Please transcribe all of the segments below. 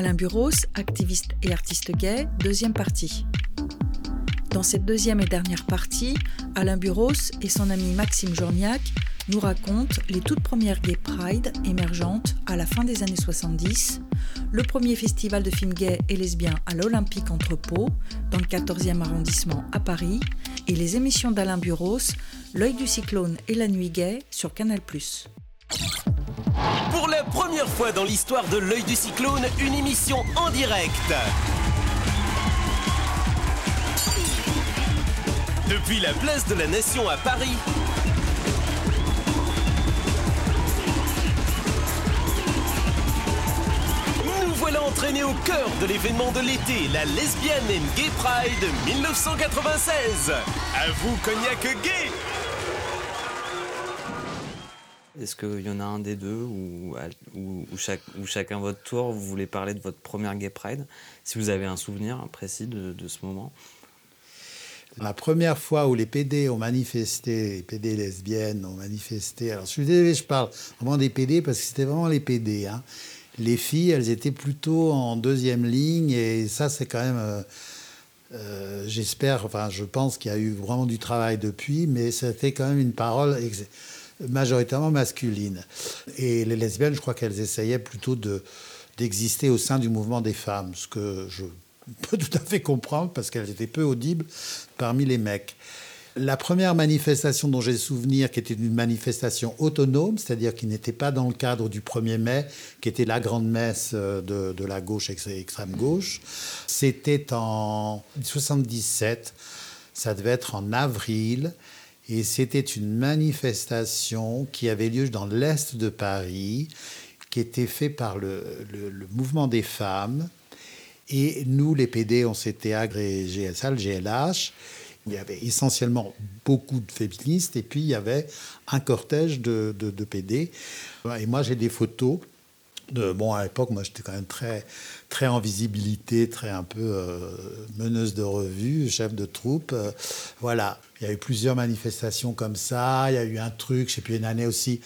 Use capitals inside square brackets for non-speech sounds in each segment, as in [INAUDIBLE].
Alain Buros, activiste et artiste gay, deuxième partie. Dans cette deuxième et dernière partie, Alain Buros et son ami Maxime Jorniak nous racontent les toutes premières Gay Pride émergentes à la fin des années 70, le premier festival de films gays et lesbiens à l'Olympique Entrepôt, dans le 14e arrondissement à Paris, et les émissions d'Alain Buros, L'œil du cyclone et la nuit gay sur Canal+. Pour la première fois dans l'histoire de L'œil du cyclone, une émission en direct. Depuis la place de la Nation à Paris. Nous voilà entraînés au cœur de l'événement de l'été, la Lesbian and Gay Pride 1996. À vous, Cognac Gay Est-ce qu'il y en a un des deux ou, chacun votre tour, vous voulez parler de votre première Gay Pride Si vous avez un souvenir précis de, de ce moment? La première fois où les PD ont manifesté, les PD lesbiennes ont manifesté, alors je suis désolé, je parle vraiment des PD parce que c'était vraiment les PD. Hein. Les filles, elles étaient plutôt en deuxième ligne et ça, c'est quand même. Euh, euh, j'espère, enfin, je pense qu'il y a eu vraiment du travail depuis, mais c'était quand même une parole majoritairement masculine. Et les lesbiennes, je crois qu'elles essayaient plutôt de, d'exister au sein du mouvement des femmes, ce que je [LAUGHS] peux tout à fait comprendre parce qu'elles étaient peu audibles parmi les mecs. La première manifestation dont j'ai souvenir, qui était une manifestation autonome, c'est-à-dire qui n'était pas dans le cadre du 1er mai, qui était la grande messe euh, de, de la gauche extrême gauche, c'était en 77, ça devait être en avril, et c'était une manifestation qui avait lieu dans l'est de Paris, qui était faite par le, mouvement des femmes, et nous, les PD, on s'était agrégés à ça, le GLH. Il y avait essentiellement beaucoup de féministes et puis il y avait un cortège de, PD. Et moi, j'ai des photos. De, bon, à l'époque, moi, j'étais quand même très, très en visibilité, très un peu euh, meneuse de revue, chef de troupe. Euh, voilà, il y a eu plusieurs manifestations comme ça. Il y a eu un truc, je sais plus, une année aussi,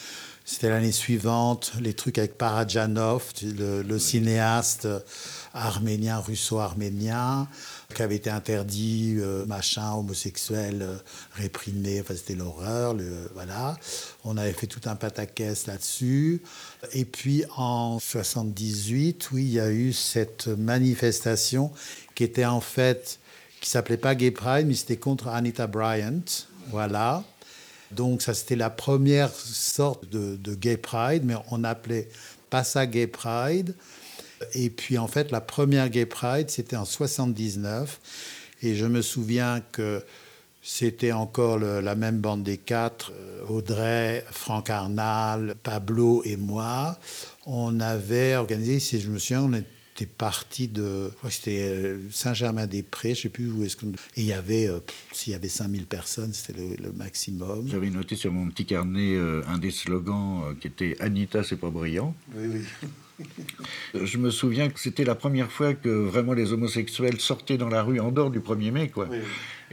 c'était l'année suivante, les trucs avec Parajanov, le, le cinéaste arménien, russo-arménien, qui avait été interdit, euh, machin, homosexuel, euh, réprimé, enfin c'était l'horreur, voilà. On avait fait tout un pataquès là-dessus. Et puis en 78, oui, il y a eu cette manifestation qui était en fait, qui s'appelait pas Gay Pride, mais c'était contre Anita Bryant, voilà. Donc ça c'était la première sorte de, Gay Pride, mais on n'appelait pas ça Gay Pride. Et puis en fait, la première Gay Pride, c'était en 79. Et je me souviens que c'était encore la même bande des quatre, euh, Audrey, Franck Arnal, Pablo et moi. On avait organisé, si je me souviens, on était parti de, c'était euh, Saint-Germain-des-Prés, je sais plus où est-ce qu'on... Et il y avait, euh, s'il y avait 5000 personnes, c'était le, maximum. J'avais noté sur mon petit carnet un des slogans qui était Anita, c'est pas brillant. Oui, oui. [LAUGHS] Je me souviens que c'était la première fois que vraiment les homosexuels sortaient dans la rue en dehors du 1er mai, quoi.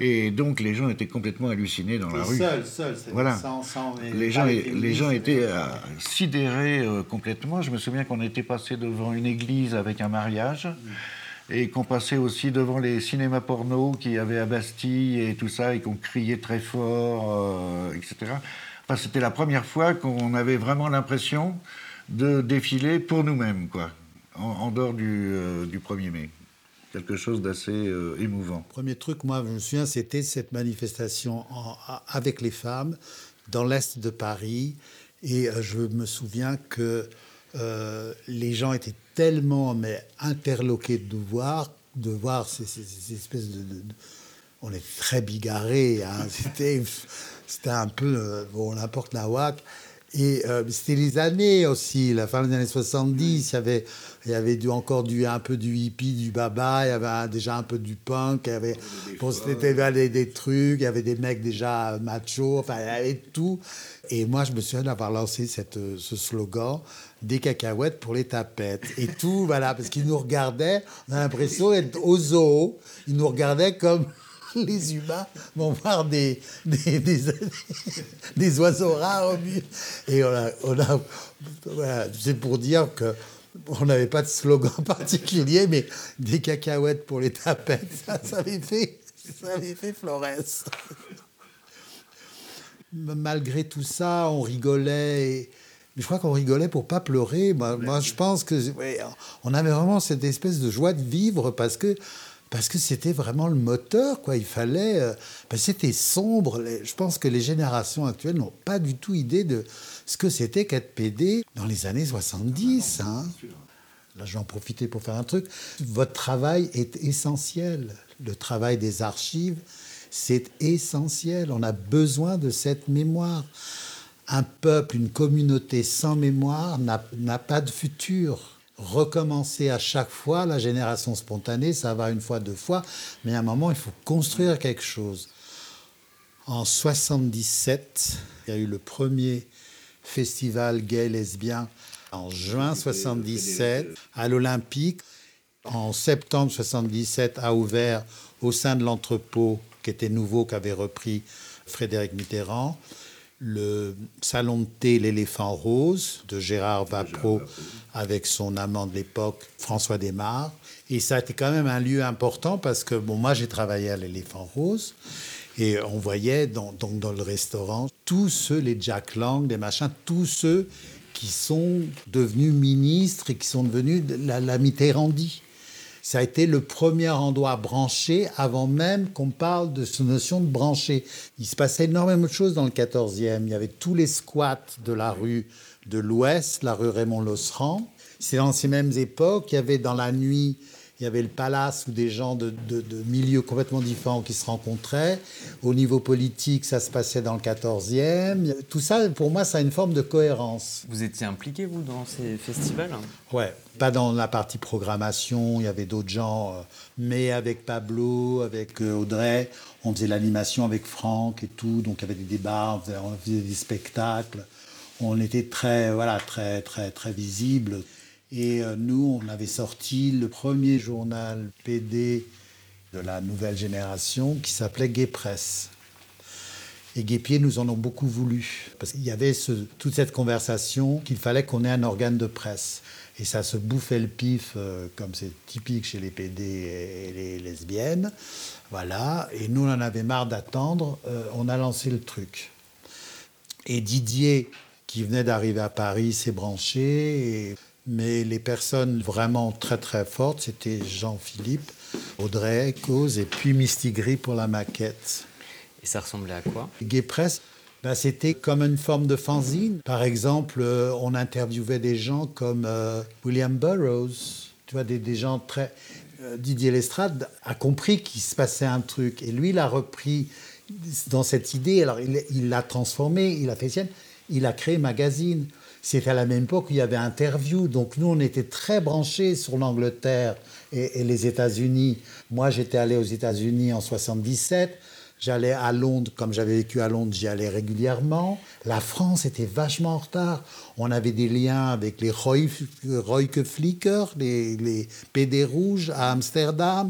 Et donc les gens étaient complètement hallucinés dans la rue. Seul, seul, voilà. les gens, les gens étaient euh, sidérés euh, complètement. Je me souviens qu'on était passé devant une église avec un mariage. Mm. Et qu'on passait aussi devant les cinémas porno qui avaient à Bastille et tout ça, et qu'on criait très fort, euh, etc. Enfin, c'était la première fois qu'on avait vraiment l'impression de défiler pour nous-mêmes, quoi, en, dehors du, 1er euh, mai. Quelque chose d'assez euh, émouvant. Premier truc, moi, je me souviens, c'était cette manifestation avec les femmes dans l'est de Paris. Et euh, je me souviens que les gens étaient tellement mais, interloqués de voir, de voir ces, espèces de, On est très bigarrés. Hein. [LAUGHS] C'était, un peu. bon, n'importe la WAC. Et euh, c'était les années aussi, la fin des années 70, il y avait, il y avait du, encore du, un peu du hippie, du baba, il y avait déjà un peu du punk, il y avait, bon, c'était des, des, trucs, il y avait des mecs déjà machos, enfin, il y avait tout. Et moi, je me souviens d'avoir lancé cette, ce slogan des cacahuètes pour les tapettes. Et tout, voilà, parce qu'ils nous regardaient, on a l'impression d'être au zoo, ils nous regardaient comme [LAUGHS] les humains vont voir des, des, oiseaux rares au Et on a, c'est pour dire que on n'avait pas de slogan [LAUGHS] particulier, mais des cacahuètes pour les tapettes, ça, ça fait, ça fait Flores. Malgré tout ça, on rigolait. Et, mais je crois qu'on rigolait pour pas pleurer. Moi, moi je pense que on avait vraiment cette espèce de joie de vivre parce que parce que c'était vraiment le moteur, quoi. Il fallait. Euh, c'était sombre. Je pense que les générations actuelles n'ont pas du tout idée de ce que c'était qu'être PD dans les années 70. Hein. Là, je vais en profiter pour faire un truc. Votre travail est essentiel. Le travail des archives, c'est essentiel. On a besoin de cette mémoire. Un peuple, une communauté sans mémoire n'a pas de futur recommencer à chaque fois la génération spontanée, ça va une fois, deux fois, mais à un moment, il faut construire quelque chose. En 77, il y a eu le premier festival gay-lesbien en juin 77 à l'Olympique. En septembre 77 a ouvert au sein de l'entrepôt qui était nouveau, qu'avait repris Frédéric Mitterrand le salon de thé L'éléphant rose de Gérard Vapro avec son amant de l'époque, François Desmar. Et ça a été quand même un lieu important parce que, bon, moi j'ai travaillé à l'éléphant rose et on voyait dans, donc dans le restaurant tous ceux, les Jack Lang, les machins, tous ceux qui sont devenus ministres et qui sont devenus la, la Mitterrandie. Ça a été le premier endroit branché avant même qu'on parle de cette notion de branché. Il se passait énormément de choses dans le 14e. Il y avait tous les squats de la rue de l'Ouest, la rue Raymond Losserand. C'est dans ces mêmes époques, il y avait dans la nuit il y avait le palace où des gens de, milieux complètement différents qui se rencontraient. Au niveau politique, ça se passait dans le 14e. Tout ça, pour moi, ça a une forme de cohérence. Vous étiez impliqué, vous, dans ces festivals Ouais, pas dans la partie programmation, il y avait d'autres gens, euh, mais avec Pablo, avec euh, Audrey, on faisait l'animation avec Franck et tout, donc il y avait des débats, on faisait des spectacles. On était très, voilà, très, très, très visible. Et euh, nous, on avait sorti le premier journal PD de la nouvelle génération qui s'appelait Gay Press. Et Guépier nous en ont beaucoup voulu, parce qu'il y avait toute cette conversation qu'il fallait qu'on ait un organe de presse. Et ça se bouffait le pif, euh, comme c'est typique chez les PD et les lesbiennes. Voilà. Et nous, on en avait marre d'attendre. Euh, on a lancé le truc. Et Didier, qui venait d'arriver à Paris, s'est branché. Mais les personnes vraiment très très fortes, c'était Jean-Philippe, Audrey, Cause et puis Mistigris pour la maquette. Et ça ressemblait à quoi? Gay Press, ben, c'était comme une forme de fanzine. Par exemple, euh, on interviewait des gens comme euh, William Burroughs, tu vois, des, gens très... Euh, Didier Lestrade a compris qu'il se passait un truc. Et lui, il a repris dans cette idée, alors il l'a transformée, il a fait sienne, il a créé Magazine. C'était à la même époque où il y avait interview. Donc nous, on était très branchés sur l'Angleterre et, les États-Unis. Moi, j'étais allé aux États-Unis en 77. J'allais à Londres, comme j'avais vécu à Londres, j'y allais régulièrement. La France était vachement en retard. On avait des liens avec les Royke Flicker, les, les PD rouges à Amsterdam,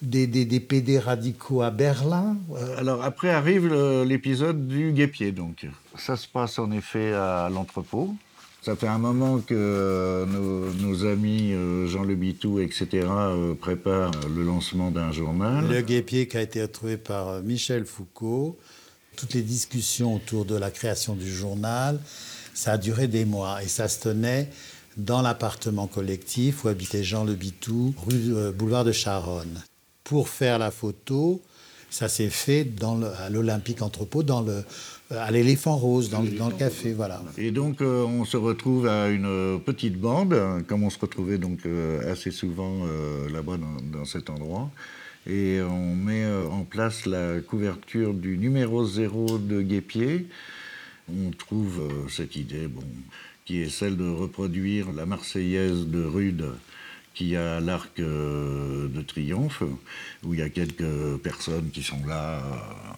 des, des, des, PD radicaux à Berlin. Euh, Alors après arrive l'épisode du guépier, donc. Ça se passe en effet à l'entrepôt. Ça fait un moment que euh, nos, amis euh, Jean Le Bitou, etc., euh, préparent le lancement d'un journal. Le guépier qui a été retrouvé par Michel Foucault. Toutes les discussions autour de la création du journal, ça a duré des mois et ça se tenait dans l'appartement collectif où habitait Jean Le Bitou, rue boulevard de Charonne. Pour faire la photo, ça s'est fait à l'Olympique Entrepôt, dans le, à l'éléphant rose, dans, dans, le café, voilà. Et donc, euh, on se retrouve à une petite bande, comme on se retrouvait donc euh, assez souvent euh, là-bas dans, dans, cet endroit. Et on met en place la couverture du numéro 0 de Guépier. On trouve cette idée, bon, qui est celle de reproduire la Marseillaise de Rude qui a l'Arc euh, de Triomphe, où il y a quelques personnes qui sont là euh,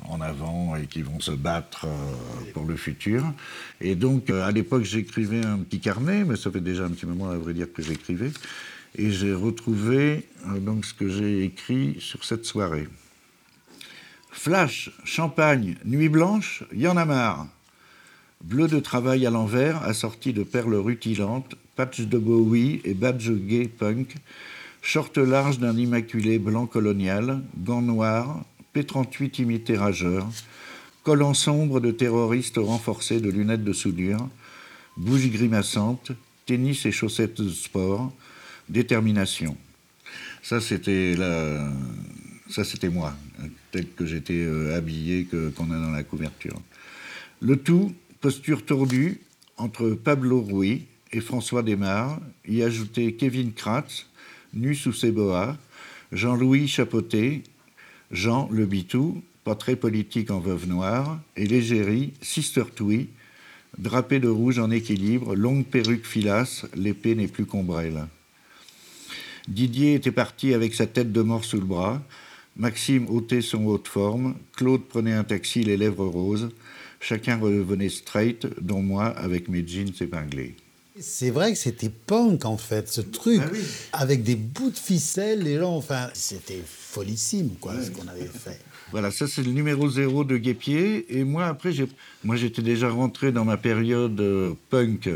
en avant et qui vont se battre euh, pour le futur. Et donc, à l'époque, j'écrivais un petit carnet, mais ça fait déjà un petit moment, à vrai dire, que j'écrivais. Et j'ai retrouvé donc ce que j'ai écrit sur cette soirée. Flash, champagne, nuit blanche, y en a marre. Bleu de travail à l'envers, assorti de perles rutilantes, patch de Bowie et badge gay punk, short large d'un immaculé blanc colonial, gants noirs, P38 imité rageur, collant sombre de terroristes renforcés de lunettes de soudure, bouche grimaçante, tennis et chaussettes de sport, détermination. Ça, c'était ça, c'était moi, tel que j'étais euh, habillé, qu'on a dans la couverture. Le tout, posture tordue, entre Pablo Rui et François Desmar, y ajouter Kevin Kratz, nu sous ses boas, Jean-Louis Chapoté, Jean Le Bitou, portrait politique en veuve noire, et l'égérie Sister Twee, drapé de rouge en équilibre, longue perruque filasse, l'épée n'est plus qu'ombrelle. Didier était parti avec sa tête de mort sous le bras, Maxime ôtait son haut de forme, Claude prenait un taxi les lèvres roses, chacun revenait straight, dont moi avec mes jeans épinglés. C'est vrai que c'était punk en fait, ce truc, Ah oui. avec des bouts de ficelle, les gens, enfin, c'était folissime quoi, ce qu'on avait fait. Voilà, ça c'est le numéro zéro de Guépier. Et moi, après, j'ai- moi j'étais déjà rentré dans ma période euh, punk,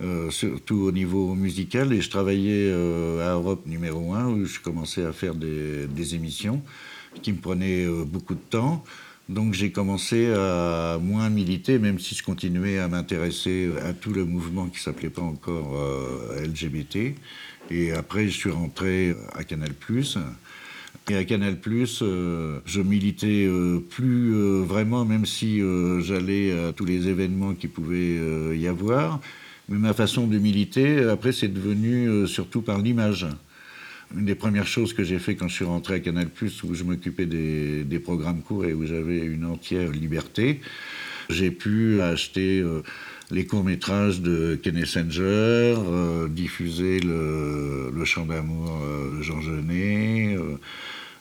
euh, surtout au niveau musical, et je travaillais euh, à Europe numéro 1, où je commençais à faire des, des émissions qui me prenaient beaucoup de temps. Donc j'ai commencé à moins militer, même si je continuais à m'intéresser à tout le mouvement qui s'appelait pas encore euh, LGBT. Et après, je suis rentré à Canal+. Et à Canal+, euh, je militais euh, plus vraiment, même si j'allais à tous les événements qui pouvaient y avoir. Mais ma façon de militer, après, c'est devenu surtout par l'image. Une des premières choses que j'ai fait quand je suis rentré à Canal+, où je m'occupais des, programmes courts et où j'avais une entière liberté, j'ai pu acheter euh, les courts-métrages de Kenneth Sanger, euh, diffuser le, le chant d'amour euh, de Jean Genet, euh,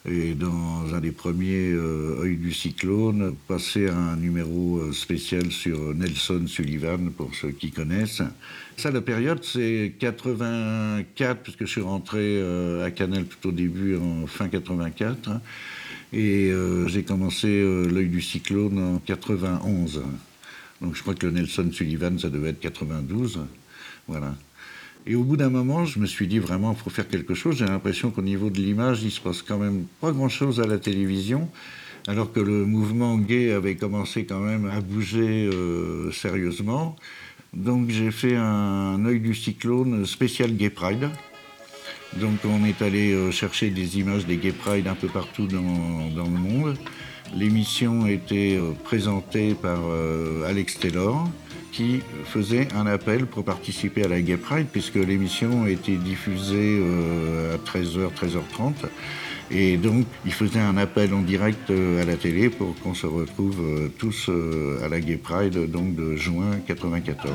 et dans un des premiers euh, du cyclone, passer un numéro euh, spécial sur Nelson Sullivan, pour ceux qui connaissent. Ça, la période, c'est 84, puisque je suis rentré euh, à Canal tout au début, en fin 84. hein, et euh, j'ai commencé euh, L'œil du cyclone en 91. Donc je crois que Nelson Sullivan, ça devait être 92. Voilà. Et au bout d'un moment, je me suis dit vraiment, il faut faire quelque chose. J'ai l'impression qu'au niveau de l'image, il se passe quand même pas grand-chose à la télévision, alors que le mouvement gay avait commencé quand même à bouger euh, sérieusement. Donc j'ai fait un œil du cyclone spécial Gay Pride. Donc on est allé euh, chercher des images des Gay Pride un peu partout dans, dans le monde. L'émission était euh, présentée par Alex Taylor qui faisait un appel pour participer à la Gay Pride puisque l'émission était diffusée euh, à 13h, 13h30. Et donc, il faisait un appel en direct euh, à la télé pour qu'on se retrouve euh, tous à la Gay Pride donc de juin 94.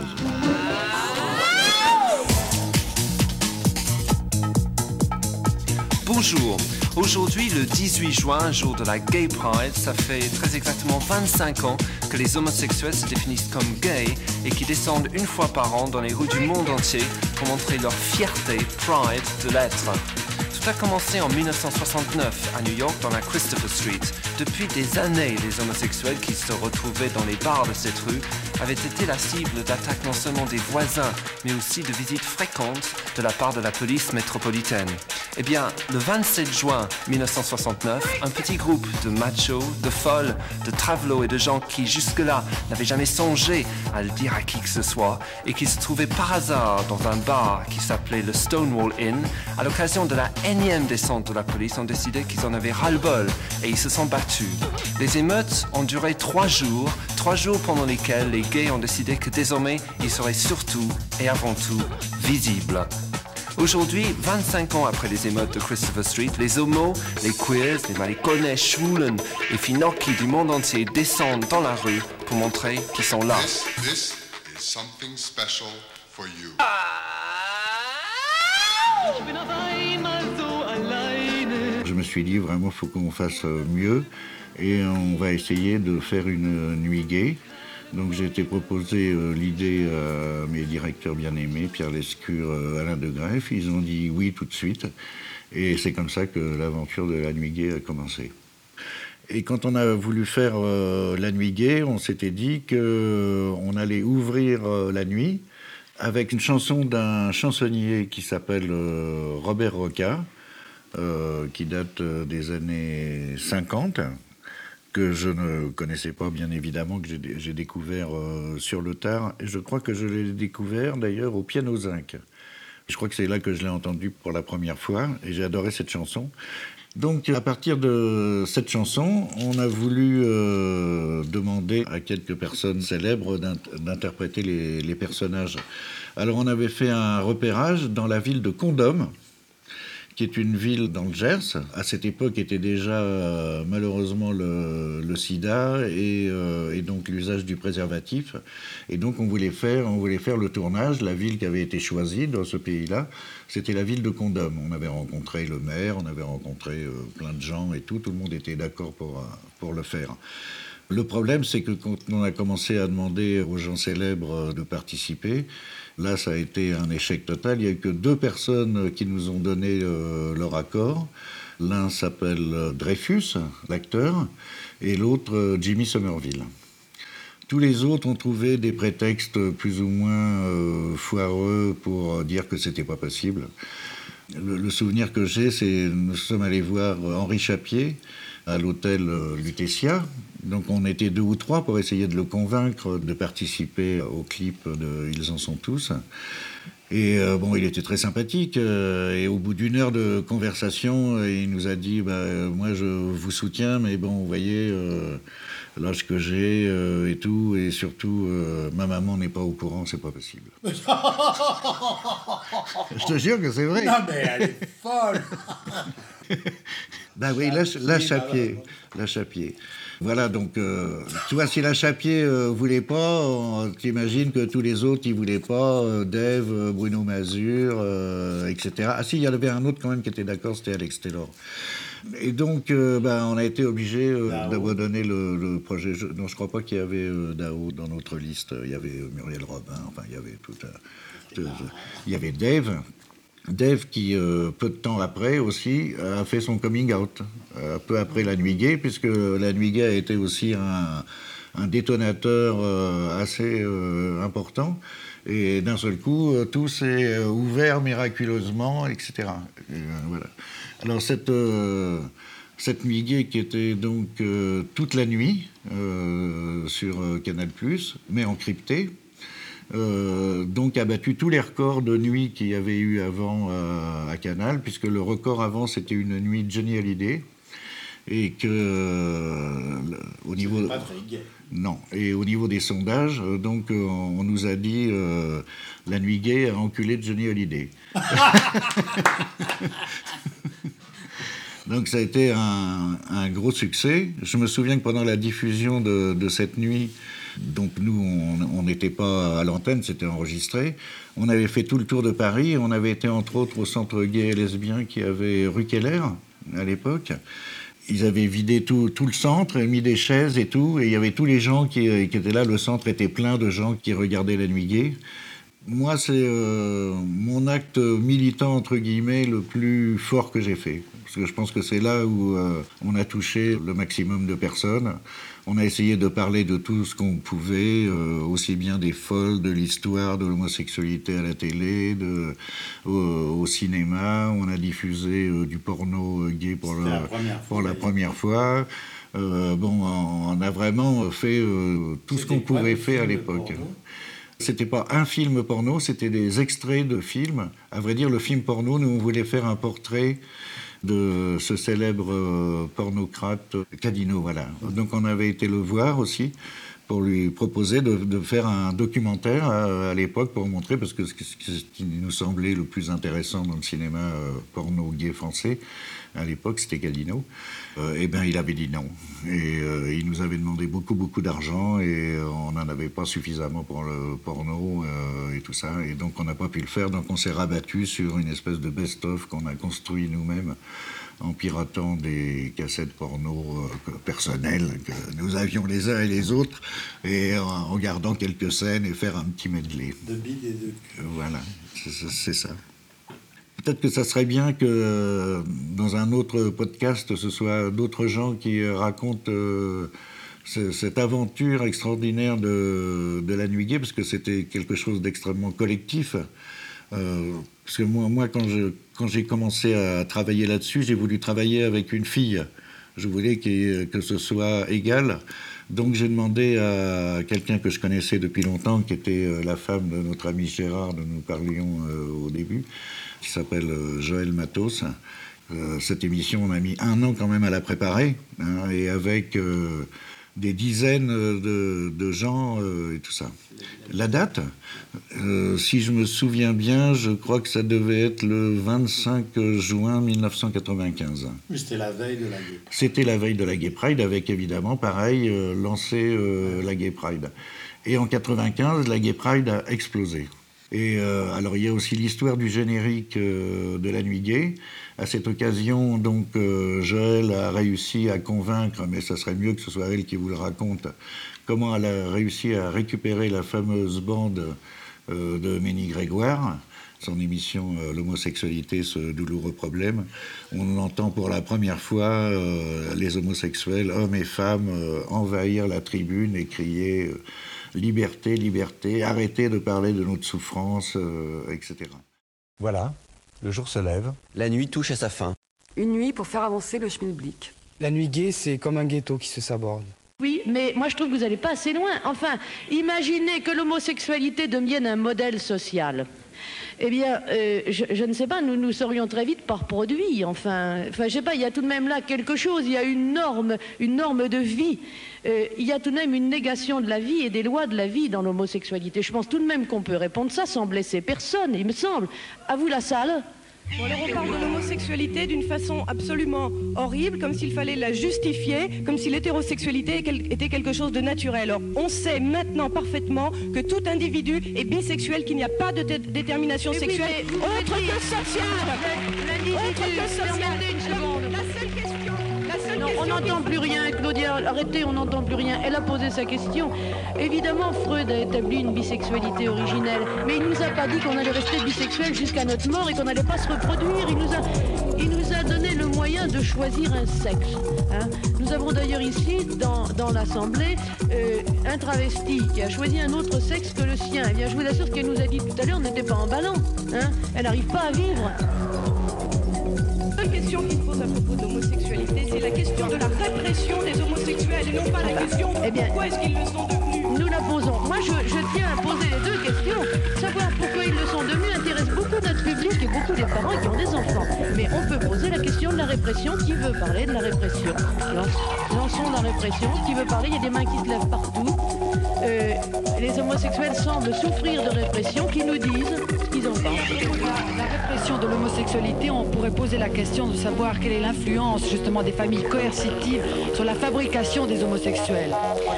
Bonjour. Aujourd'hui, le 18 juin, jour de la Gay Pride, ça fait très exactement 25 ans que les homosexuels se définissent comme gays et qui descendent une fois par an dans les rues du monde entier pour montrer leur fierté, pride de l'être. A commencé en 1969 à New York dans la Christopher Street. Depuis des années, les homosexuels qui se retrouvaient dans les bars de cette rue avaient été la cible d'attaques non seulement des voisins, mais aussi de visites fréquentes de la part de la police métropolitaine. Eh bien, le 27 juin 1969, un petit groupe de machos, de folles, de travelots et de gens qui jusque-là n'avaient jamais songé à le dire à qui que ce soit et qui se trouvaient par hasard dans un bar qui s'appelait le Stonewall Inn, à l'occasion de la énième descente de la police, ont décidé qu'ils en avaient ras-le-bol et ils se sont battus. Les émeutes ont duré trois jours, trois jours pendant lesquels les gays ont décidé que désormais ils seraient surtout et avant tout visibles. Aujourd'hui, 25 ans après les émeutes de Christopher Street, les homos, les queers, les maricones, schwulen et finocchi du monde entier descendent dans la rue pour montrer qu'ils sont là. This, this is something special for you. Me suis dit vraiment, il faut qu'on fasse euh, mieux et on va essayer de faire une euh, nuit gay. Donc j'ai été proposé euh, l'idée à mes directeurs bien-aimés, Pierre Lescure, Alain de Greff. Ils ont dit oui tout de suite. Et c'est comme ça que l'aventure de la nuit gay a commencé. Et quand on a voulu faire la nuit gay, on s'était dit qu'on allait ouvrir la nuit avec une chanson d'un chansonnier qui s'appelle Robert Roca, euh, qui date euh, des années 50, que je ne connaissais pas bien évidemment, que j'ai- découvert euh, sur le tard. Et je crois que je l'ai découvert d'ailleurs au piano zinc. Je crois que c'est là que je l'ai entendu pour la première fois et j'ai adoré cette chanson. Donc à partir de cette chanson, on a voulu demander à quelques personnes célèbres d'in- d'interpréter les, les personnages. Alors on avait fait un repérage dans la ville de Condom, qui est une ville dans le Gers. À cette époque était déjà euh, malheureusement le, sida et, euh, et donc l'usage du préservatif. Et donc on voulait, faire, le tournage. La ville qui avait été choisie dans ce pays-là, c'était la ville de Condom. On avait rencontré le maire, on avait rencontré euh, plein de gens et tout. Tout le monde était d'accord pour, pour le faire. Le problème, c'est que quand on a commencé à demander aux gens célèbres de participer, là, ça a été un échec total. Il n'y a eu que deux personnes qui nous ont donné euh, leur accord. L'un s'appelle euh, Dreyfus, l'acteur, et l'autre euh, Jimmy Somerville. Tous les autres ont trouvé des prétextes plus ou moins foireux pour dire que c'était pas possible. Le, souvenir que j'ai, c'est nous sommes allés voir Henri Chapier à l'hôtel Lutetia. Donc on était deux ou trois pour essayer de le convaincre de participer au clip de Ils en sont tous. Et euh, bon, il était très sympathique. euh, et au bout d'une heure de conversation, euh, il nous a dit bah, euh, Moi, je vous soutiens, mais bon, vous voyez, l'âge que j'ai et tout, et surtout, ma maman n'est pas au courant, c'est pas possible. [LAUGHS] je te jure que c'est vrai. Non, mais elle est folle [LAUGHS] [LAUGHS] Ben oui, la, la Chapier. La Chapier. Voilà, donc, euh, tu vois, si la Chapier euh, voulait pas, t'imagines que tous les autres, ils voulaient pas, euh, Dave, Bruno Mazur, etc. Ah si, il y en avait un autre quand même qui était d'accord, c'était Alex Taylor. Et donc, ben, on a été obligé d'abandonner le, le projet. Je, non, je crois pas qu'il y avait Dao dans notre liste. Il y avait Muriel Robin, enfin, il y avait tout un... il y avait Dave, Dave qui, euh, peu de temps après aussi, a fait son coming out, euh, peu après La Nuit puisque La Nuit a été aussi un, détonateur euh, assez important. Et d'un seul coup, tout s'est ouvert miraculeusement, etc. Et, voilà. Alors cette, cette Nuit qui était donc toute la nuit sur Canal+, mais encryptée, euh, donc a battu tous les records de nuit qu'il y avait eu avant euh, à Canal, puisque le record avant c'était une nuit de Johnny Hallyday, et que euh, au niveau non et au niveau des sondages, donc on nous a dit la nuit gay a enculé de Johnny Hallyday. [LAUGHS] [LAUGHS] Donc ça a été un, un gros succès. Je me souviens que pendant la diffusion de, de cette nuit, donc nous, on n'était pas à l'antenne, c'était enregistré. On avait fait tout le tour de Paris. On avait été entre autres au centre gay et lesbien qui avait rue Keller à l'époque. Ils avaient vidé tout, le centre, mis des chaises et tout, et il y avait tous les gens qui, qui étaient là. Le centre était plein de gens qui regardaient la nuit gay. Moi, c'est euh, mon acte militant, entre guillemets, le plus fort que j'ai fait. Parce que je pense que c'est là où euh, on a touché le maximum de personnes. On a essayé de parler de tout ce qu'on pouvait, euh, aussi bien des folles, de l'histoire de l'homosexualité à la télé, de, au, au cinéma. On a diffusé euh, du porno euh, gay pour, la première pour la première fois. Euh, bon, on a vraiment fait euh, tout ce qu'on pouvait faire à l'époque. C'était pas un film porno, c'était des extraits de films. À vrai dire, le film porno, nous, on voulait faire un portrait de ce célèbre euh, pornocrate Cadino. Donc on avait été le voir aussi pour lui proposer de, faire un documentaire à, à l'époque pour montrer, parce que ce qui, nous semblait le plus intéressant dans le cinéma euh, porno gay français, à l'époque, c'était Cadino. Euh, eh bien, il avait dit non. Et euh, il nous avait demandé beaucoup, beaucoup d'argent et euh, on n'en avait pas suffisamment pour le porno euh, et tout ça. Et donc, on n'a pas pu le faire. Donc, on s'est rabattu sur une espèce de best-of qu'on a construit nous-mêmes en piratant des cassettes porno euh, personnelles que nous avions les uns et les autres et en, en gardant quelques scènes et faire un petit medley. De bide et de Voilà, c'est- ça. Peut-être que ça serait bien que euh, dans un autre podcast, ce soit d'autres gens qui racontent euh, cette aventure extraordinaire de, la nuit gay, parce que c'était quelque chose d'extrêmement collectif. Euh, parce que moi, quand j'ai commencé à travailler là-dessus, j'ai voulu travailler avec une fille. Je voulais que ce soit égal. Donc j'ai demandé à quelqu'un que je connaissais depuis longtemps, qui était euh, la femme de notre ami Gérard, dont nous parlions euh, au début, qui s'appelle Joël Matos. cette émission, on a mis un an quand même à la préparer, hein, et avec des dizaines de, gens euh, et tout ça. La date, euh, si je me souviens bien, je crois que ça devait être le 25 juin 1995. C'était la veille de la Gay Pride. C'était la veille de la Gay Pride, avec évidemment, pareil, euh, lancé la Gay Pride. Et en 95, la Gay Pride a explosé. Et alors, il y a aussi l'histoire du générique de la Nuit Gay. À cette occasion, donc, euh, Joël a réussi à convaincre, mais ça serait mieux que ce soit elle qui vous le raconte, comment elle a réussi à récupérer la fameuse bande euh, de Ménie Grégoire, son émission euh, L'homosexualité, ce douloureux problème. On entend pour la première fois les homosexuels, hommes et femmes, envahir la tribune et crier liberté, liberté, arrêtez de parler de notre souffrance, etc. Voilà, le jour se lève. La nuit touche à sa fin. Une nuit pour faire avancer le schmilblick. La nuit gay, c'est comme un ghetto qui se saborde. Oui, mais moi je trouve que vous n'allez pas assez loin. Enfin, imaginez que l'homosexualité devienne un modèle social. Eh bien, euh, je, ne sais pas, nous nous serions très vite par produit. Enfin, enfin, je sais pas, il y a tout de même là quelque chose. Il y a une norme, une norme de vie. Euh, il y a tout de même une négation de la vie et des lois de la vie dans l'homosexualité. Je pense tout de même qu'on peut répondre ça sans blesser personne, il me semble. À vous la salle alors on parle de l'homosexualité d'une façon absolument horrible, comme s'il fallait la justifier, comme si l'hétérosexualité était quelque chose de naturel. Alors on sait maintenant parfaitement que tout individu est bisexuel, qu'il n'y a pas de détermination sexuelle autre que sociale. Autre que sociale. La seule question on n'entend plus rien, arrêtez, on n'entend plus rien. Elle a posé sa question. Évidemment, Freud a établi une bisexualité originelle, mais il nous a pas dit qu'on allait rester bisexuel jusqu'à notre mort et qu'on n'allait pas se reproduire. Il nous a, il nous a donné le moyen de choisir un sexe. Hein. Nous avons d'ailleurs ici, dans, l'Assemblée, euh, un travesti qui a choisi un autre sexe que le sien. Eh bien, je vous assure, ce qu'elle nous a dit tout à l'heure n'était pas en ballon. Hein. Elle n'arrive pas à vivre. La question qui se pose à propos de l'homosexualité, c'est la question de la homosexuels et non pas la question de eh pourquoi est-ce qu'ils le sont devenus. Nous la posons. Moi, je, tiens à poser les deux questions. Savoir pourquoi ils le sont devenus intéresse beaucoup notre public et beaucoup des parents qui ont des enfants. Mais on peut poser la question de la répression. Qui veut parler de la répression? Lançons la répression. Qui veut parler? Il y a des mains qui se lèvent partout. Euh, les homosexuels semblent souffrir de répression. Qui nous disent la répression de l'homosexualité, on pourrait poser la question de savoir quelle est l'influence justement des familles coercitives sur la fabrication des homosexuels.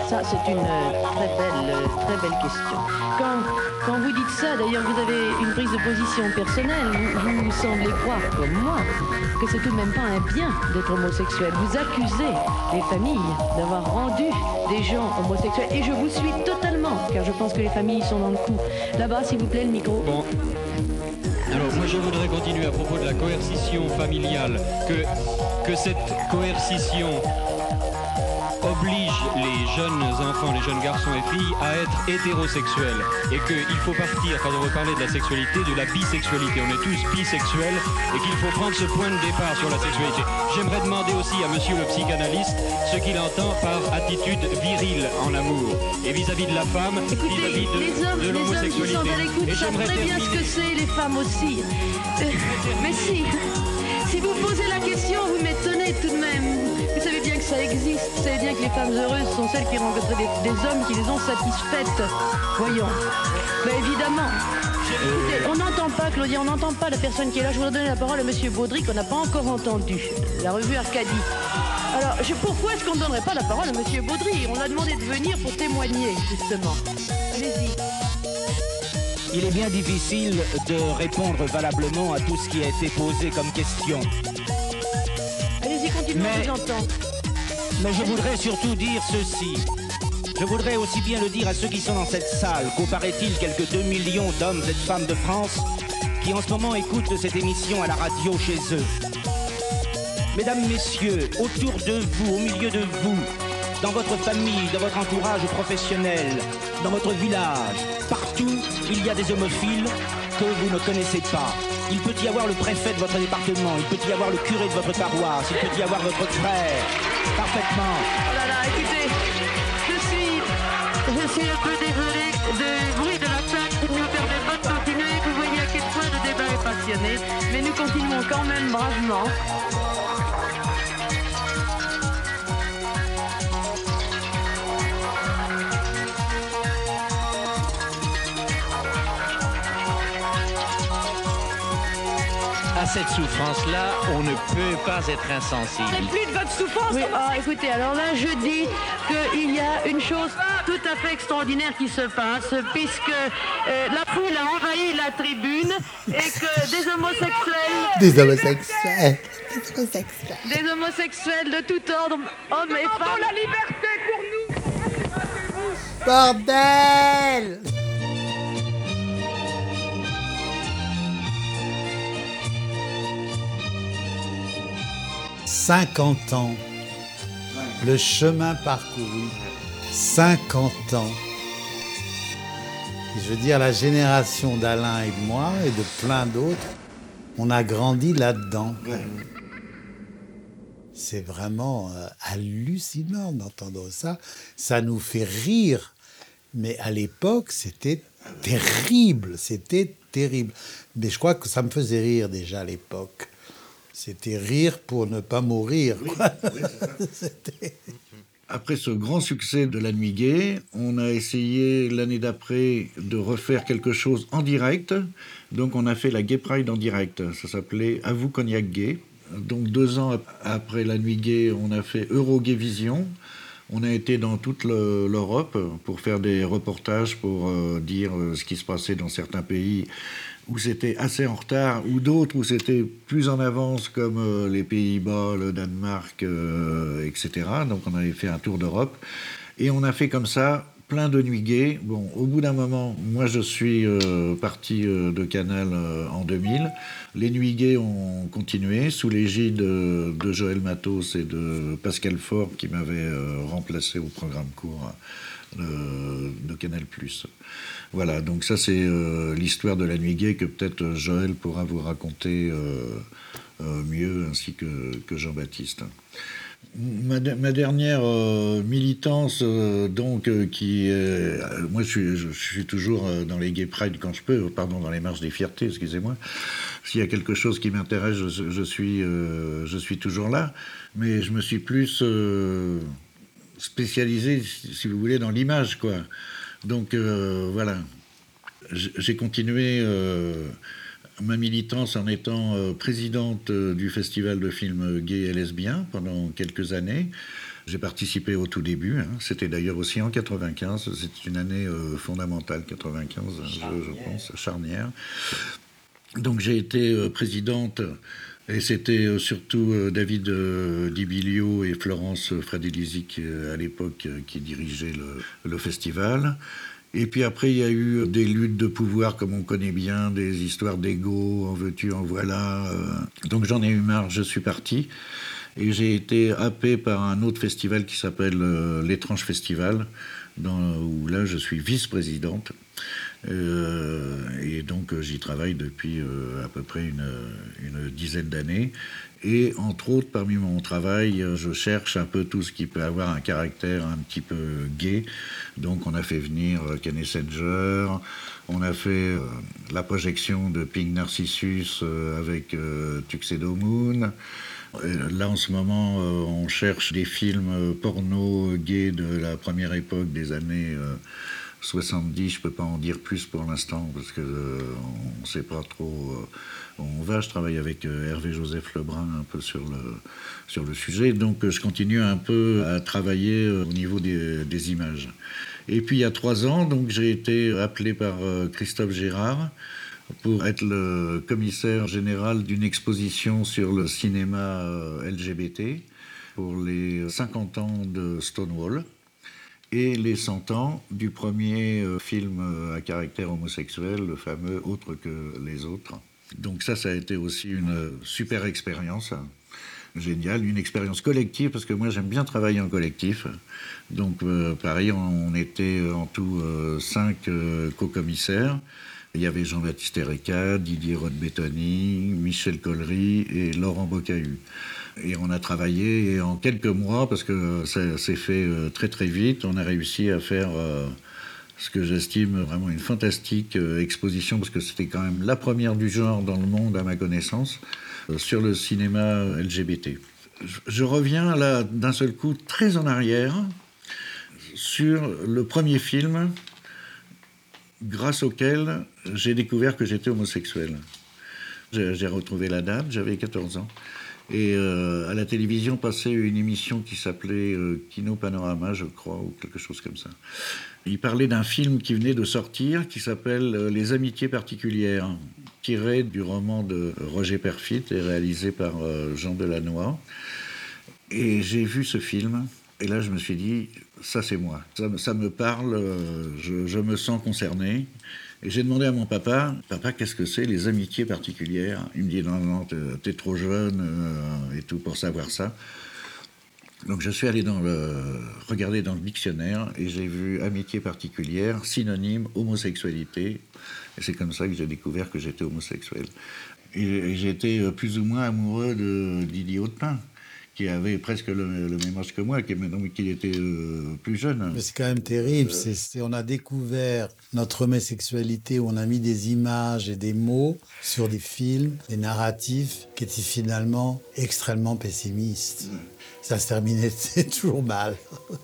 Ça, c'est une euh, très belle, euh, très belle question. Quand, quand vous dites ça, d'ailleurs, vous avez une prise de position personnelle. Vous, vous semblez croire, comme moi, que c'est tout de même pas un bien d'être homosexuel. Vous accusez les familles d'avoir rendu des gens homosexuels. Et je vous suis totalement, car je pense que les familles sont dans le coup. Là-bas, s'il vous plaît, le micro. Bon. Alors moi je voudrais continuer à propos de la coercition familiale, que, que cette coercition oblige les jeunes enfants, les jeunes garçons et filles à être hétérosexuels et qu'il faut partir, quand on veut parler de la sexualité, de la bisexualité. On est tous bisexuels et qu'il faut prendre ce point de départ sur la sexualité. J'aimerais demander aussi à monsieur le psychanalyste ce qu'il entend par attitude virile en amour et vis-à-vis de la femme, vis-à-vis de, l'homosexualité. Et j'aimerais très bien ce que c'est, les femmes aussi. Euh, mais si, si vous posez la question, vous m'étonnez tout de même. Vous savez bien que ça existe. Vous savez bien que les femmes heureuses sont celles qui rencontrent des, hommes qui les ont satisfaites. Voyons. Ben évidemment. on n'entend pas, Claudia, on n'entend pas la personne qui est là. Je voudrais donner la parole à Monsieur Baudry qu'on n'a pas encore entendu. La revue Arcadie. Alors, pourquoi est-ce qu'on ne donnerait pas la parole à Monsieur Baudry? On l'a demandé de venir pour témoigner, justement. Allez-y. Il est bien difficile de répondre valablement à tout ce qui a été posé comme question. Mais, mais je voudrais surtout dire ceci. Je voudrais aussi bien le dire à ceux qui sont dans cette salle qu'au paraît-il quelques 2 millions d'hommes et de femmes de France qui en ce moment écoutent cette émission à la radio chez eux? Mesdames, Messieurs, autour de vous, au milieu de vous, dans votre famille, dans votre entourage professionnel, dans votre village, partout, il y a des homophiles que vous ne connaissez pas. Il peut y avoir le préfet de votre département, il peut y avoir le curé de votre paroisse, il peut y avoir votre frère. Parfaitement. Oh là là, écoutez, je suis, je suis un peu désolé du bruit de la salle qui nous permet pas de continuer. Vous voyez à quel point le débat est passionné, mais nous continuons quand même bravement. Cette souffrance-là, on ne peut pas être insensible. C'est plus de votre souffrance Oui, ah, écoutez, alors là, je dis qu'il y a une chose tout à fait extraordinaire qui se passe, puisque euh, la foule a envahi la tribune et que des homosexuels... Des homosexuels. Des homosexuels. De tout ordre, hommes et femmes... la liberté pour nous. Bordel 50 ans. Le chemin parcouru. 50 ans. Et je veux dire, la génération d'Alain et de moi et de plein d'autres, on a grandi là-dedans. C'est vraiment euh, hallucinant d'entendre ça. Ça nous fait rire. Mais à l'époque, c'était terrible. C'était terrible. Mais je crois que ça me faisait rire déjà à l'époque. C'était rire pour ne pas mourir. [LAUGHS] Après ce grand succès de la nuit gay, on a essayé l'année d'après de refaire quelque chose en direct. Donc on a fait la Gay Pride en direct. Ça s'appelait À vous Cognac Gay. Donc deux ans ap- après la nuit gay, on a fait Euro Gay Vision. On a été dans toute le- l'Europe pour faire des reportages, pour euh, dire euh, ce qui se passait dans certains pays où c'était assez en retard, ou d'autres où c'était plus en avance, comme euh, les Pays-Bas, le Danemark, euh, etc. Donc on avait fait un tour d'Europe. Et on a fait comme ça plein de nuits gays. Bon, au bout d'un moment, moi je suis euh, parti de Canal en 2000. Les nuits gays ont continué sous l'égide de Joël Matos et de Pascal Faure qui m'avaient euh, remplacé au programme court de Canal+. Voilà, donc ça c'est euh, l'histoire de la nuit gay que peut-être euh, Joël pourra vous raconter euh, mieux, ainsi que, Jean-Baptiste. Ma, de- ma dernière militance, donc, euh, qui. moi, je suis, toujours dans les Gay Pride quand je peux, pardon, dans les marches des fiertés, excusez-moi. S'il y a quelque chose qui m'intéresse, je, je suis, je suis toujours là. Mais je me suis plus spécialisé, si vous voulez, dans l'image, quoi. Donc, euh, voilà. J'ai continué. euh, ma militance en étant euh, présidente du festival de films gays et lesbiens pendant quelques années. J'ai participé au tout début, hein. c'était d'ailleurs aussi en 95, c'est une année fondamentale, 95, je, je pense, charnière. Donc j'ai été présidente et c'était euh, surtout euh, David euh, Dibilio et Florence Fradelisi à l'époque qui dirigeaient le, festival. Et puis après, il y a eu des luttes de pouvoir, comme on connaît bien, des histoires d'ego, en veux-tu, en voilà. Donc j'en ai eu marre, je suis parti. Et j'ai été happé par un autre festival qui s'appelle l'Étrange Festival, où là, je suis vice-présidente. Euh, et donc euh, j'y travaille depuis euh, à peu près une, dizaine d'années. Et entre autres, parmi mon travail, je cherche un peu tout ce qui peut avoir un caractère un petit peu gay. Donc on a fait venir euh, Ken Sanger, on a fait la projection de Pink Narcissus avec Tuxedo Moon. Là, en ce moment, on cherche des films porno gays de la première époque des années 70. Je peux pas en dire plus pour l'instant parce que euh, on ne sait pas trop. euh, on va. Je travaille avec euh, Hervé Joseph Lebrun un peu sur le sur le sujet. Donc, euh, je continue un peu à travailler au niveau des, des images. Et puis, il y a trois ans, donc j'ai été appelé par Christophe Gérard pour être le commissaire général d'une exposition sur le cinéma LGBT pour les 50 ans de Stonewall et les 100 ans du premier euh, film euh, à caractère homosexuel, le fameux Autre que les autres. Donc ça, ça a été aussi une super expérience. génial, une expérience collective, parce que moi j'aime bien travailler en collectif. Donc euh, pareil, on était en tout euh, cinq euh, co-commissaires. Il y avait Jean-Baptiste Ereka, Didier Rodbetoni, Michel Collery et Laurent Bocahu. Et on a travaillé et en quelques mois, parce que ça s'est fait très très vite, on a réussi à faire ce que j'estime vraiment une fantastique exposition, parce que c'était quand même la première du genre dans le monde à ma connaissance, sur le cinéma LGBT. Je reviens là d'un seul coup très en arrière sur le premier film grâce auquel j'ai découvert que j'étais homosexuel. J'ai retrouvé la date, j'avais 14 ans. Et euh, à la télévision passait une émission qui s'appelait euh, Kino Panorama, je crois, ou quelque chose comme ça. Il parlait d'un film qui venait de sortir qui s'appelle euh, Les Amitiés particulières, tiré du roman de Roger Perfit et réalisé par Jean Delannoy. Et j'ai vu ce film, et là je me suis dit, ça c'est moi. Ça, me parle, je, me sens concerné. Et j'ai demandé à mon papa, papa, qu'est-ce que c'est les amitiés particulières? Il me dit, non, non, t'es trop jeune euh, et tout pour savoir ça. Donc je suis allé dans le, regarder dans le dictionnaire et j'ai vu amitié particulière, synonyme homosexualité. Et c'est comme ça que j'ai découvert que j'étais homosexuel. Et, j'étais plus ou moins amoureux de Didier Hautepin qui avait presque le, même âge que moi, qui, qui était euh, plus jeune. C'est quand même terrible. C'est, on a découvert notre homosexualité, où on a mis des images et des mots sur des films, des narratifs qui étaient finalement extrêmement pessimistes. Ça se terminait [LAUGHS] toujours mal.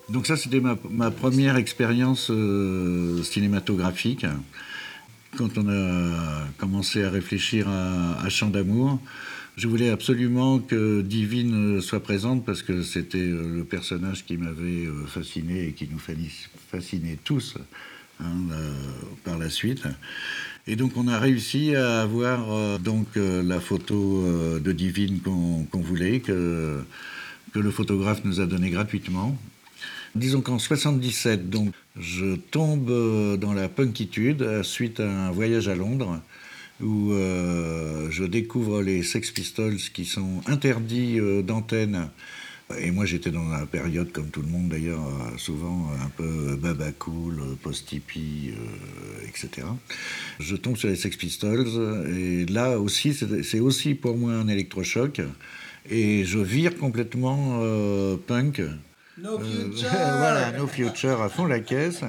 Donc ça, c'était ma, première expérience euh, cinématographique. Quand on a commencé à réfléchir à, à Chant d'amour, je voulais absolument que Divine soit présente parce que c'était euh, le personnage qui m'avait euh, fasciné et qui nous fascinait tous hein, par la suite. Et donc on a réussi à avoir donc la photo de Divine qu'on voulait, que, le photographe nous a donné gratuitement. Disons qu'en 77, donc, je tombe dans la punkitude suite à un voyage à Londres où euh, je découvre les Sex Pistols qui sont interdits euh, d'antenne. Et moi, j'étais dans la période, comme tout le monde d'ailleurs, euh, souvent un peu baba cool, post-hippie, etc. Je tombe sur les Sex Pistols, et là aussi, c'est aussi pour moi un électrochoc. Et je vire complètement punk. No euh, future [LAUGHS] Voilà, No Future à fond la caisse.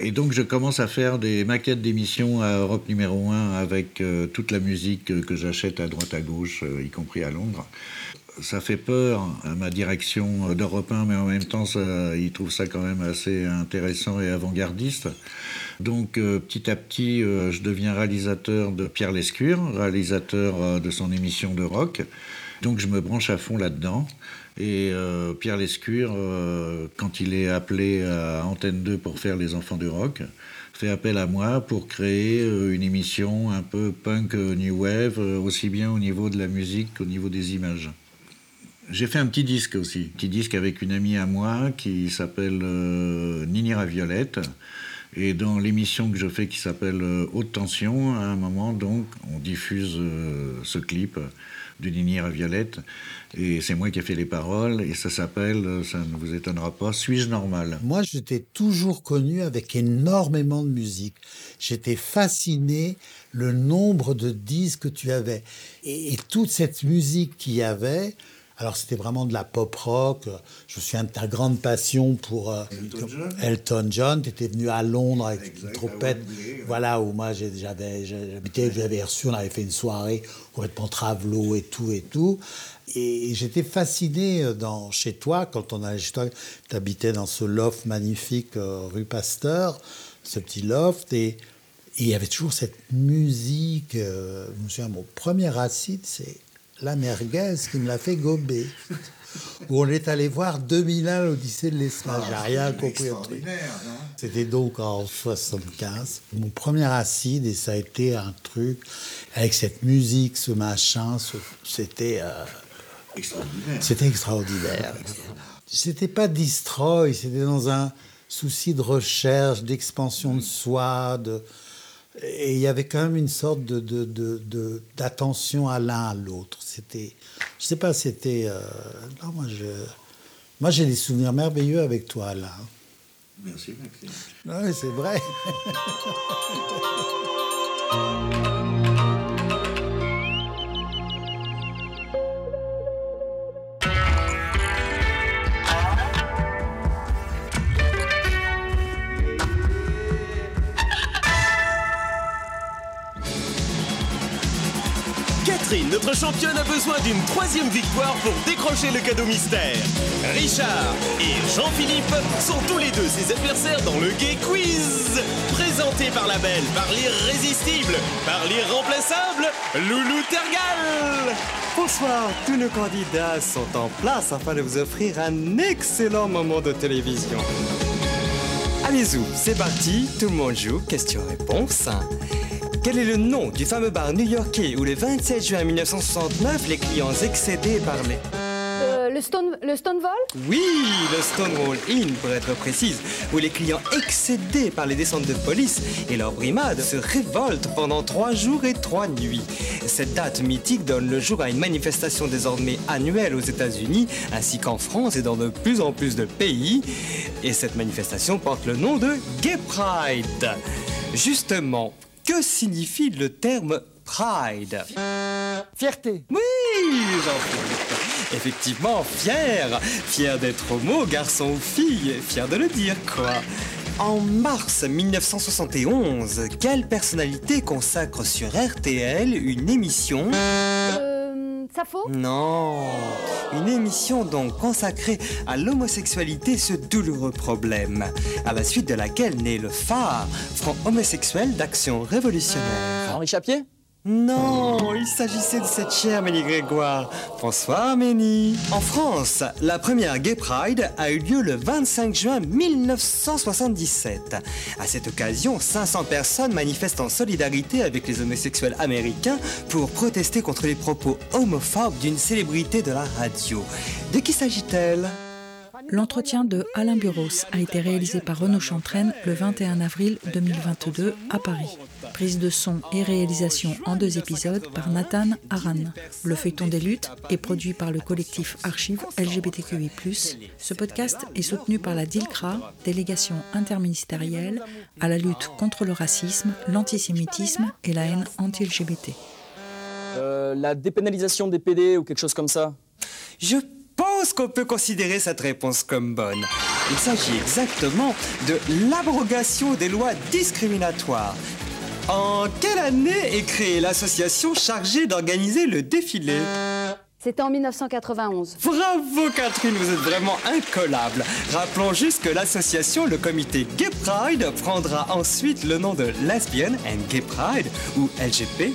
Et donc je commence à faire des maquettes d'émissions à Europe numéro 1 avec euh, toute la musique que j'achète à droite à gauche, euh, y compris à Londres. Ça fait peur à ma direction d'Europe 1, mais en même temps, ça, ils trouvent ça quand même assez intéressant et avant-gardiste. Donc petit à petit, je deviens réalisateur de Pierre Lescure, réalisateur de son émission de rock. Donc je me branche à fond là-dedans. Et euh, Pierre Lescure, euh, quand il est appelé à Antenne 2 pour faire Les Enfants du Rock, fait appel à moi pour créer euh, une émission un peu punk new wave, aussi bien au niveau de la musique qu'au niveau des images. J'ai fait un petit disque aussi, petit disque avec une amie à moi qui s'appelle Nini Raviolette. Et dans l'émission que je fais qui s'appelle Haute Tension, à un moment, donc, on diffuse ce clip de Nini Raviolette. Et c'est moi qui ai fait les paroles, et ça s'appelle, ça ne vous étonnera pas, Suis-je normal? Moi, je t'ai toujours connu avec énormément de musique. J'étais fasciné le nombre de disques que tu avais. Et, toute cette musique qu'il y avait, alors c'était vraiment de la pop rock. Je me souviens de ta grande passion pour euh, Elton John. Tu étais venu à Londres avec une trompette. Voilà, où moi j'avais, j'avais reçu, on avait fait une soirée complètement travelo et tout et tout. Et j'étais fasciné euh, dans, chez toi, quand on allait chez toi, tu habitais dans ce loft magnifique euh, rue Pasteur, ce petit loft, et, il y avait toujours cette musique. Euh, je me souviens, mon premier acide, c'est la merguez qui me l'a fait gober. Où on est allé voir 2001 l'Odyssée de l'espace. J'ai rien compris C'était donc en 75. Mon premier acide, et ça a été un truc avec cette musique, ce machin, c'était. C'était extraordinaire. C'était pas destroy, c'était dans un souci de recherche, d'expansion de soi, de, Et il y avait quand même une sorte de, de- de- de- d'attention à l'un à l'autre. C'était, je sais pas, c'était. euh, non, moi, je, moi, j'ai des souvenirs merveilleux avec toi, Alain. Merci, Maxime. Oui, c'est vrai. [LAUGHS] championne, a besoin d'une troisième victoire pour décrocher le cadeau mystère. Richard et Jean-Philippe sont tous les deux ses adversaires dans le Gay Quiz. Présenté par la belle, par l'irrésistible, par l'irremplaçable, Loulou Tergal. Bonsoir, tous nos candidats sont en place afin de vous offrir un excellent moment de télévision. Allez-y, c'est parti, tout le monde joue, question-réponse. Quel est le nom du fameux bar new-yorkais où le 27 juin 1969, les clients excédés par les... Euh, le, Stone, le Stonewall? Oui, le Stonewall Inn pour être précise, où les clients excédés par les descentes de police et leurs brimades se révoltent pendant trois jours et trois nuits. Cette date mythique donne le jour à une manifestation désormais annuelle aux États-Unis, ainsi qu'en France et dans de plus en plus de pays. Et cette manifestation porte le nom de Gay Pride. Justement, que signifie le terme Pride? Fierté. Oui, Jean-Philippe. Effectivement, fier. Fier d'être homo, garçon ou fille. Fier de le dire, quoi. En mars 1971, quelle personnalité consacre sur RTL une émission? Euh, Non, une émission donc consacrée à l'homosexualité, ce douloureux problème, à la suite de laquelle naît le phare, front homosexuel d'action révolutionnaire. Henri Chapier? Non, il s'agissait de cette chère Ménie Grégoire. Bonsoir Ménie. En France, la première Gay Pride a eu lieu le 25 juin 1977. À cette occasion, 500 personnes manifestent en solidarité avec les homosexuels américains pour protester contre les propos homophobes d'une célébrité de la radio. De qui s'agit-elle? L'entretien de Alain Buros a été réalisé par Renaud Chantraine le 21 avril 2022 à Paris. Prise de son et réalisation en deux épisodes par Nathan Aran. Le feuilleton des luttes est produit par le collectif Archives LGBTQI+. Ce podcast est soutenu par la DILCRA, délégation interministérielle à la lutte contre le racisme, l'antisémitisme et la haine anti-LGBT. Euh, la dépénalisation des PD ou quelque chose comme ça? Je pense qu'on peut considérer cette réponse comme bonne. Il s'agit exactement de l'abrogation des lois discriminatoires. En quelle année est créée l'association chargée d'organiser le défilé? C'était en 1991. Bravo Catherine, vous êtes vraiment incollable. Rappelons juste que l'association, le comité Gay Pride, prendra ensuite le nom de Lesbian and Gay Pride ou LGP